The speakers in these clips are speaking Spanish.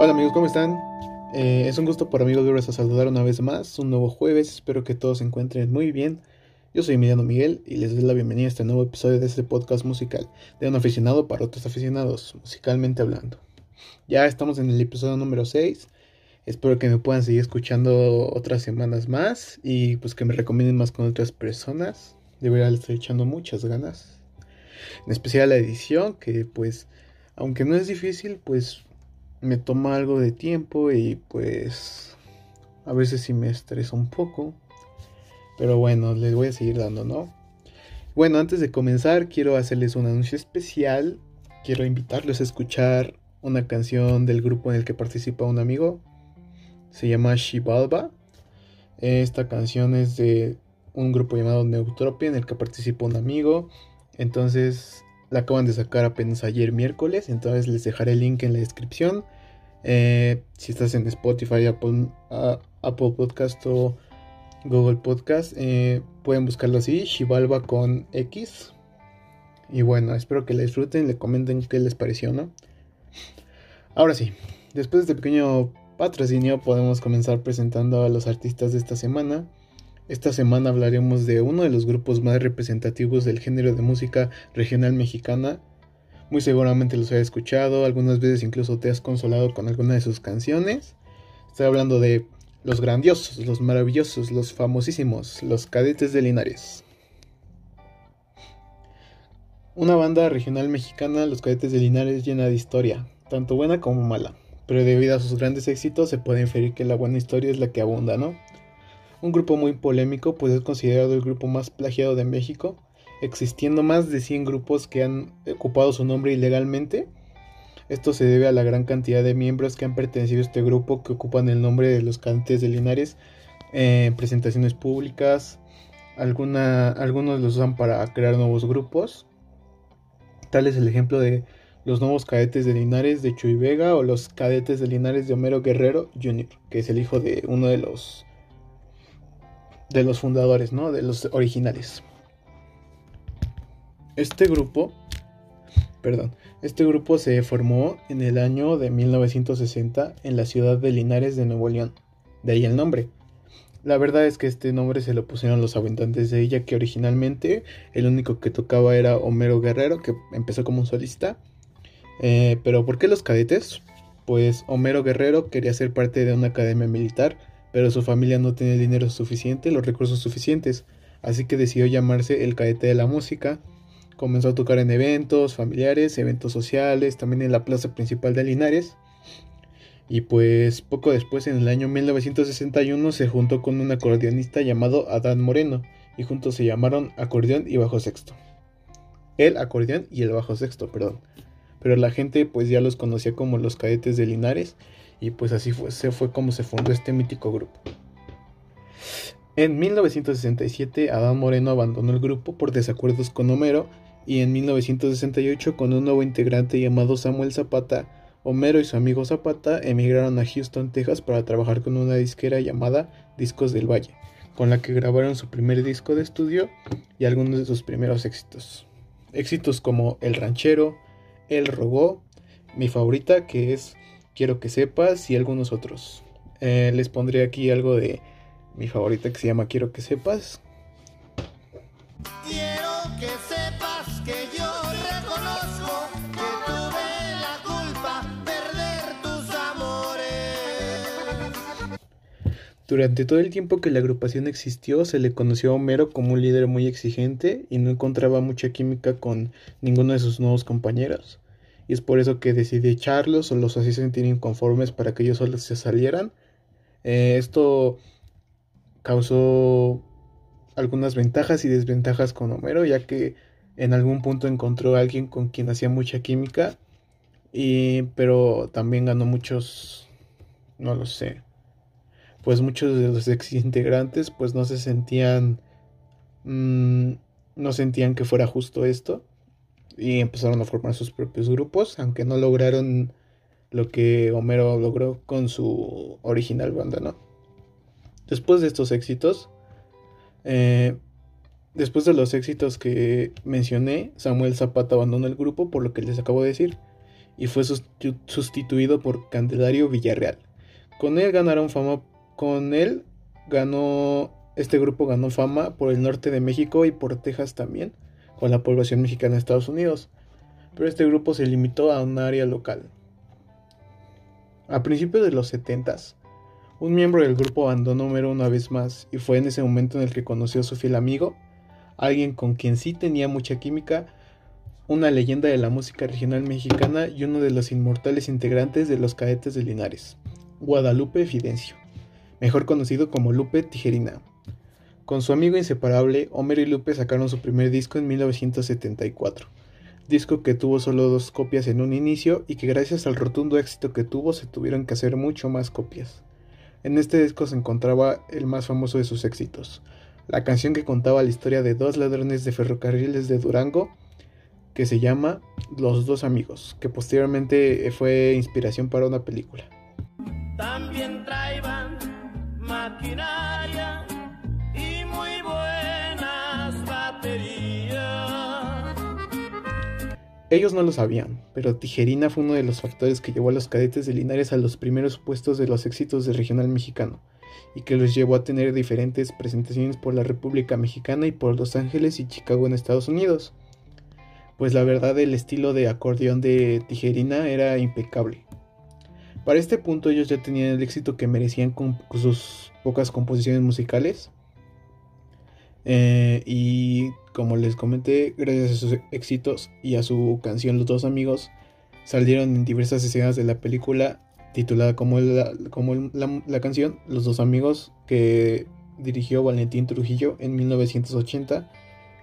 Hola amigos, ¿cómo están? Eh, es un gusto para mí volverles a saludar una vez más, un nuevo jueves, espero que todos se encuentren muy bien. Yo soy Emiliano Miguel y les doy la bienvenida a este nuevo episodio de este podcast musical, de un aficionado para otros aficionados, musicalmente hablando. Ya estamos en el episodio número 6, espero que me puedan seguir escuchando otras semanas más y pues que me recomienden más con otras personas, de verdad les estoy echando muchas ganas. En especial la edición, que pues, aunque no es difícil, pues me toma algo de tiempo y pues a veces sí me estresa un poco. Pero bueno, les voy a seguir dando, ¿no? Bueno, antes de comenzar quiero hacerles un anuncio especial. Quiero invitarlos a escuchar una canción del grupo en el que participa un amigo. Se llama Shibalba. Esta canción es de un grupo llamado Neutropia en el que participa un amigo. Entonces la acaban de sacar apenas ayer miércoles, entonces les dejaré el link en la descripción. Eh, si estás en Spotify, Apple, Apple Podcast o Google Podcast, eh, pueden buscarlo así, Shivalba con X. Y bueno, espero que la disfruten, le comenten qué les pareció, ¿no? Ahora sí, después de este pequeño patrocinio podemos comenzar presentando a los artistas de esta semana. Esta semana hablaremos de uno de los grupos más representativos del género de música regional mexicana. Muy seguramente los has escuchado, algunas veces incluso te has consolado con alguna de sus canciones. Estoy hablando de los grandiosos, los maravillosos, los famosísimos, los cadetes de Linares. Una banda regional mexicana, los cadetes de Linares, llena de historia, tanto buena como mala. Pero debido a sus grandes éxitos se puede inferir que la buena historia es la que abunda, ¿no? Un grupo muy polémico, pues es considerado el grupo más plagiado de México, existiendo más de 100 grupos que han ocupado su nombre ilegalmente. Esto se debe a la gran cantidad de miembros que han pertenecido a este grupo que ocupan el nombre de los cantes de Linares en presentaciones públicas. Algunos los usan para crear nuevos grupos. Tal es el ejemplo de los nuevos cadetes de Linares de Chuy Vega o los cadetes de Linares de Homero Guerrero Jr., que es el hijo de uno de los de los fundadores, ¿no? De los originales. Este grupo, perdón, este grupo se formó en el año de 1960 en la ciudad de Linares de Nuevo León. De ahí el nombre. La verdad es que este nombre se lo pusieron los habitantes de ella, que originalmente el único que tocaba era Homero Guerrero, que empezó como un solista. Eh, pero ¿por qué los cadetes? Pues Homero Guerrero quería ser parte de una academia militar pero su familia no tenía el dinero suficiente, los recursos suficientes, así que decidió llamarse el cadete de la música. Comenzó a tocar en eventos familiares, eventos sociales, también en la plaza principal de Linares. Y pues poco después, en el año 1961, se juntó con un acordeonista llamado Adán Moreno, y juntos se llamaron acordeón y bajo sexto. El acordeón y el bajo sexto, perdón. Pero la gente pues ya los conocía como los cadetes de Linares y pues así fue, se fue como se fundó este mítico grupo. En 1967 Adán Moreno abandonó el grupo por desacuerdos con Homero y en 1968 con un nuevo integrante llamado Samuel Zapata, Homero y su amigo Zapata emigraron a Houston, Texas para trabajar con una disquera llamada Discos del Valle, con la que grabaron su primer disco de estudio y algunos de sus primeros éxitos. Éxitos como El Ranchero, El Rogó, mi favorita que es Quiero que sepas y algunos otros. Eh, les pondré aquí algo de mi favorita que se llama Quiero que sepas. Quiero que sepas que yo reconozco que tuve la culpa perder tus amores. Durante todo el tiempo que la agrupación existió, se le conoció a Homero como un líder muy exigente y no encontraba mucha química con ninguno de sus nuevos compañeros y es por eso que decidí echarlos o los hacía sentir inconformes para que ellos solos se salieran. Eh, esto causó algunas ventajas y desventajas con Homero, ya que en algún punto encontró a alguien con quien hacía mucha química, y, pero también ganó muchos, no lo sé, pues muchos de los ex integrantes pues no se sentían, mm, no sentían que fuera justo esto y empezaron a formar sus propios grupos, aunque no lograron lo que Homero logró con su original banda, ¿no? Después de estos éxitos, eh, después de los éxitos que mencioné, Samuel Zapata abandonó el grupo, por lo que les acabo de decir, y fue sustituido por Candelario Villarreal. Con él ganaron fama, con él ganó, este grupo ganó fama por el norte de México y por Texas también, con la población mexicana de Estados Unidos, pero este grupo se limitó a un área local. A principios de los 70 un miembro del grupo abandonó Homero una vez más y fue en ese momento en el que conoció a su fiel amigo, alguien con quien sí tenía mucha química, una leyenda de la música regional mexicana y uno de los inmortales integrantes de los cadetes de Linares, Guadalupe Fidencio, mejor conocido como Lupe Tijerina. Con su amigo inseparable, Homero y Lupe sacaron su primer disco en 1974, disco que tuvo solo dos copias en un inicio y que gracias al rotundo éxito que tuvo se tuvieron que hacer mucho más copias. En este disco se encontraba el más famoso de sus éxitos, la canción que contaba la historia de dos ladrones de ferrocarriles de Durango, que se llama Los dos amigos, que posteriormente fue inspiración para una película. También traían maquinaria Ellos no lo sabían, pero Tijerina fue uno de los factores que llevó a los cadetes de Linares a los primeros puestos de los éxitos del regional mexicano, y que los llevó a tener diferentes presentaciones por la República Mexicana y por Los Ángeles y Chicago en Estados Unidos. Pues la verdad el estilo de acordeón de Tijerina era impecable. Para este punto ellos ya tenían el éxito que merecían con sus pocas composiciones musicales, eh, y como les comenté, gracias a sus éxitos y a su canción Los dos amigos, salieron en diversas escenas de la película titulada como, la, como la, canción Los dos amigos que dirigió Valentín Trujillo en 1980,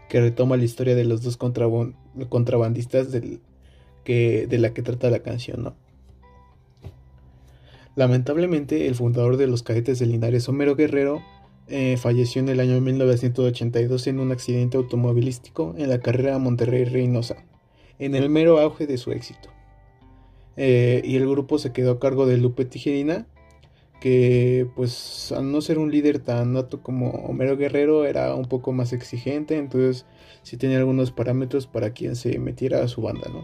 que retoma la historia de los dos contrabandistas del, que, de la que trata la canción. Lamentablemente, el fundador de los cadetes de Linares, Homero Guerrero, eh, falleció en el año 1982 en un accidente automovilístico en la carrera Monterrey-Reynosa, en el mero auge de su éxito. Eh, y el grupo se quedó a cargo de Lupe Tijerina, que pues al no ser un líder tan nato como Homero Guerrero era un poco más exigente, entonces sí tenía algunos parámetros para quien se metiera a su banda, ¿no?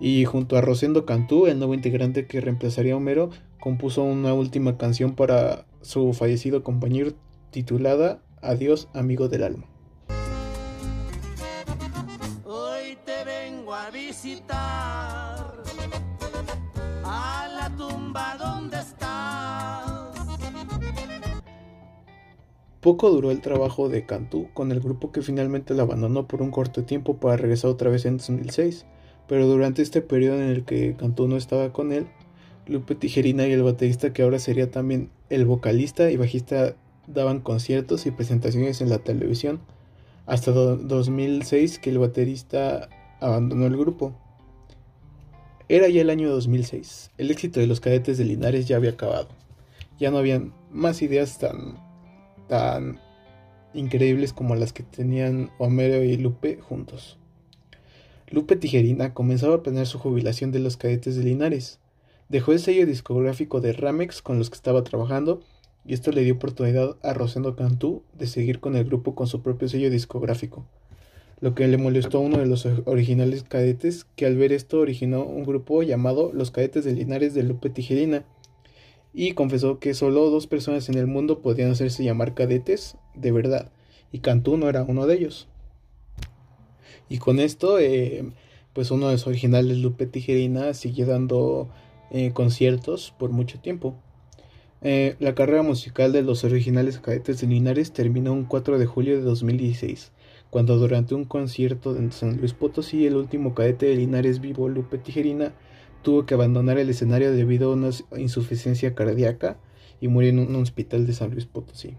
Y junto a Rosendo Cantú, el nuevo integrante que reemplazaría a Homero, compuso una última canción para su fallecido compañero titulada Adiós amigo del alma. Hoy te vengo a visitar a la tumba donde estás. Poco duró el trabajo de Cantú con el grupo que finalmente la abandonó por un corto tiempo para regresar otra vez en 2006, pero durante este periodo en el que Cantú no estaba con él, Lupe Tijerina y el baterista que ahora sería también el vocalista y bajista daban conciertos y presentaciones en la televisión hasta 2006 que el baterista abandonó el grupo. Era ya el año 2006. El éxito de los cadetes de Linares ya había acabado. Ya no habían más ideas tan tan increíbles como las que tenían Homero y Lupe juntos. Lupe Tijerina comenzaba a planear su jubilación de los cadetes de Linares Dejó el sello discográfico de Ramex con los que estaba trabajando y esto le dio oportunidad a Rosendo Cantú de seguir con el grupo con su propio sello discográfico, lo que le molestó a uno de los originales cadetes que al ver esto originó un grupo llamado Los Cadetes de Linares de Lupe Tijerina y confesó que solo dos personas en el mundo podían hacerse llamar cadetes de verdad y Cantú no era uno de ellos. Y con esto, eh, pues uno de los originales Lupe Tijerina siguió dando eh, conciertos por mucho tiempo. Eh, la carrera musical de los originales cadetes de Linares terminó un 4 de julio de 2016, cuando durante un concierto en San Luis Potosí el último cadete de Linares vivo, Lupe Tijerina, tuvo que abandonar el escenario debido a una insuficiencia cardíaca y murió en un hospital de San Luis Potosí.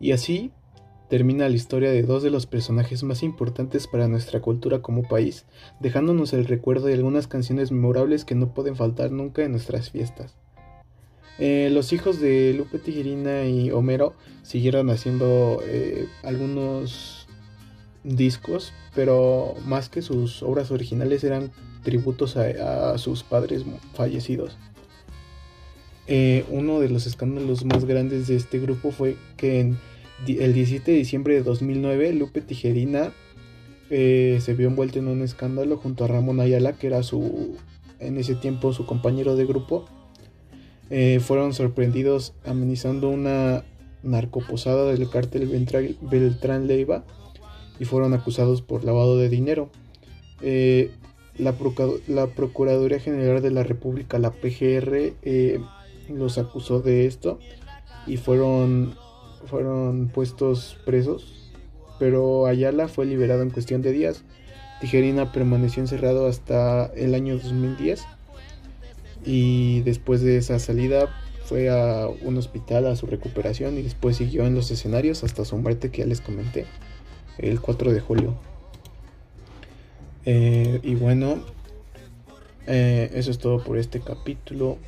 Y así, termina la historia de dos de los personajes más importantes para nuestra cultura como país, dejándonos el recuerdo de algunas canciones memorables que no pueden faltar nunca en nuestras fiestas. Eh, los hijos de Lupe Tijerina y Homero siguieron haciendo eh, algunos discos, pero más que sus obras originales eran tributos a, sus padres fallecidos. Eh, uno de los escándalos más grandes de este grupo fue que en el 17 de diciembre de 2009, Lupe Tijerina eh, se vio envuelto en un escándalo junto a Ramón Ayala, que era su, en ese tiempo su compañero de grupo. Eh, fueron sorprendidos amenizando una narcoposada del cártel Beltrán Leiva y fueron acusados por lavado de dinero. Eh, la, la, Procuraduría General de la República, la PGR, los acusó de esto y fueron, fueron puestos presos pero Ayala fue liberado en cuestión de días. Tijerina permaneció encerrado hasta el año 2010 y después de esa salida fue a un hospital a su recuperación y después siguió en los escenarios hasta su muerte que ya les comenté el 4 de julio. Eh, y bueno, eh, eso es todo por este capítulo.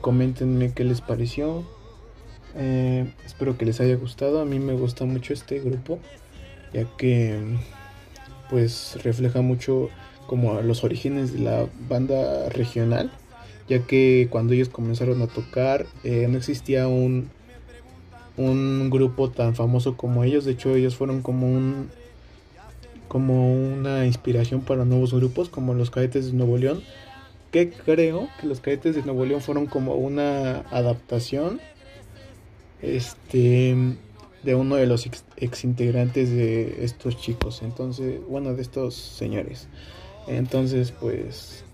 Coméntenme qué les pareció. Eh, espero que les haya gustado. A mí me gusta mucho este grupo, ya que pues refleja mucho como los orígenes de la banda regional, ya que cuando ellos comenzaron a tocar eh, no existía un un grupo tan famoso como ellos. De hecho, ellos fueron como un como una inspiración para nuevos grupos como los Cadetes de Nuevo León. Que creo que los Cadetes de Nuevo León fueron como una adaptación este de uno de los ex, integrantes de estos chicos. Entonces bueno de estos señores. Entonces pues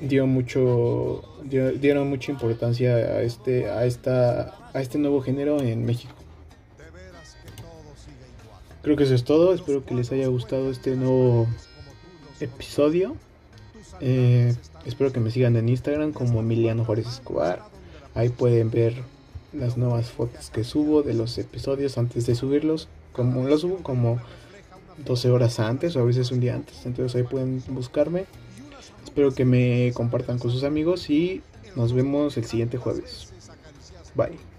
dio mucho dieron mucha importancia a este a esta a este nuevo género en México. Creo que eso es todo. Espero que les haya gustado este nuevo episodio. Eh, espero que me sigan en Instagram como Emiliano Juárez Escobar. Ahí pueden ver las nuevas fotos que subo de los episodios antes de subirlos. Como los subo como 12 horas antes o a veces un día antes. Entonces ahí pueden buscarme. Espero que me compartan con sus amigos y nos vemos el siguiente jueves. Bye.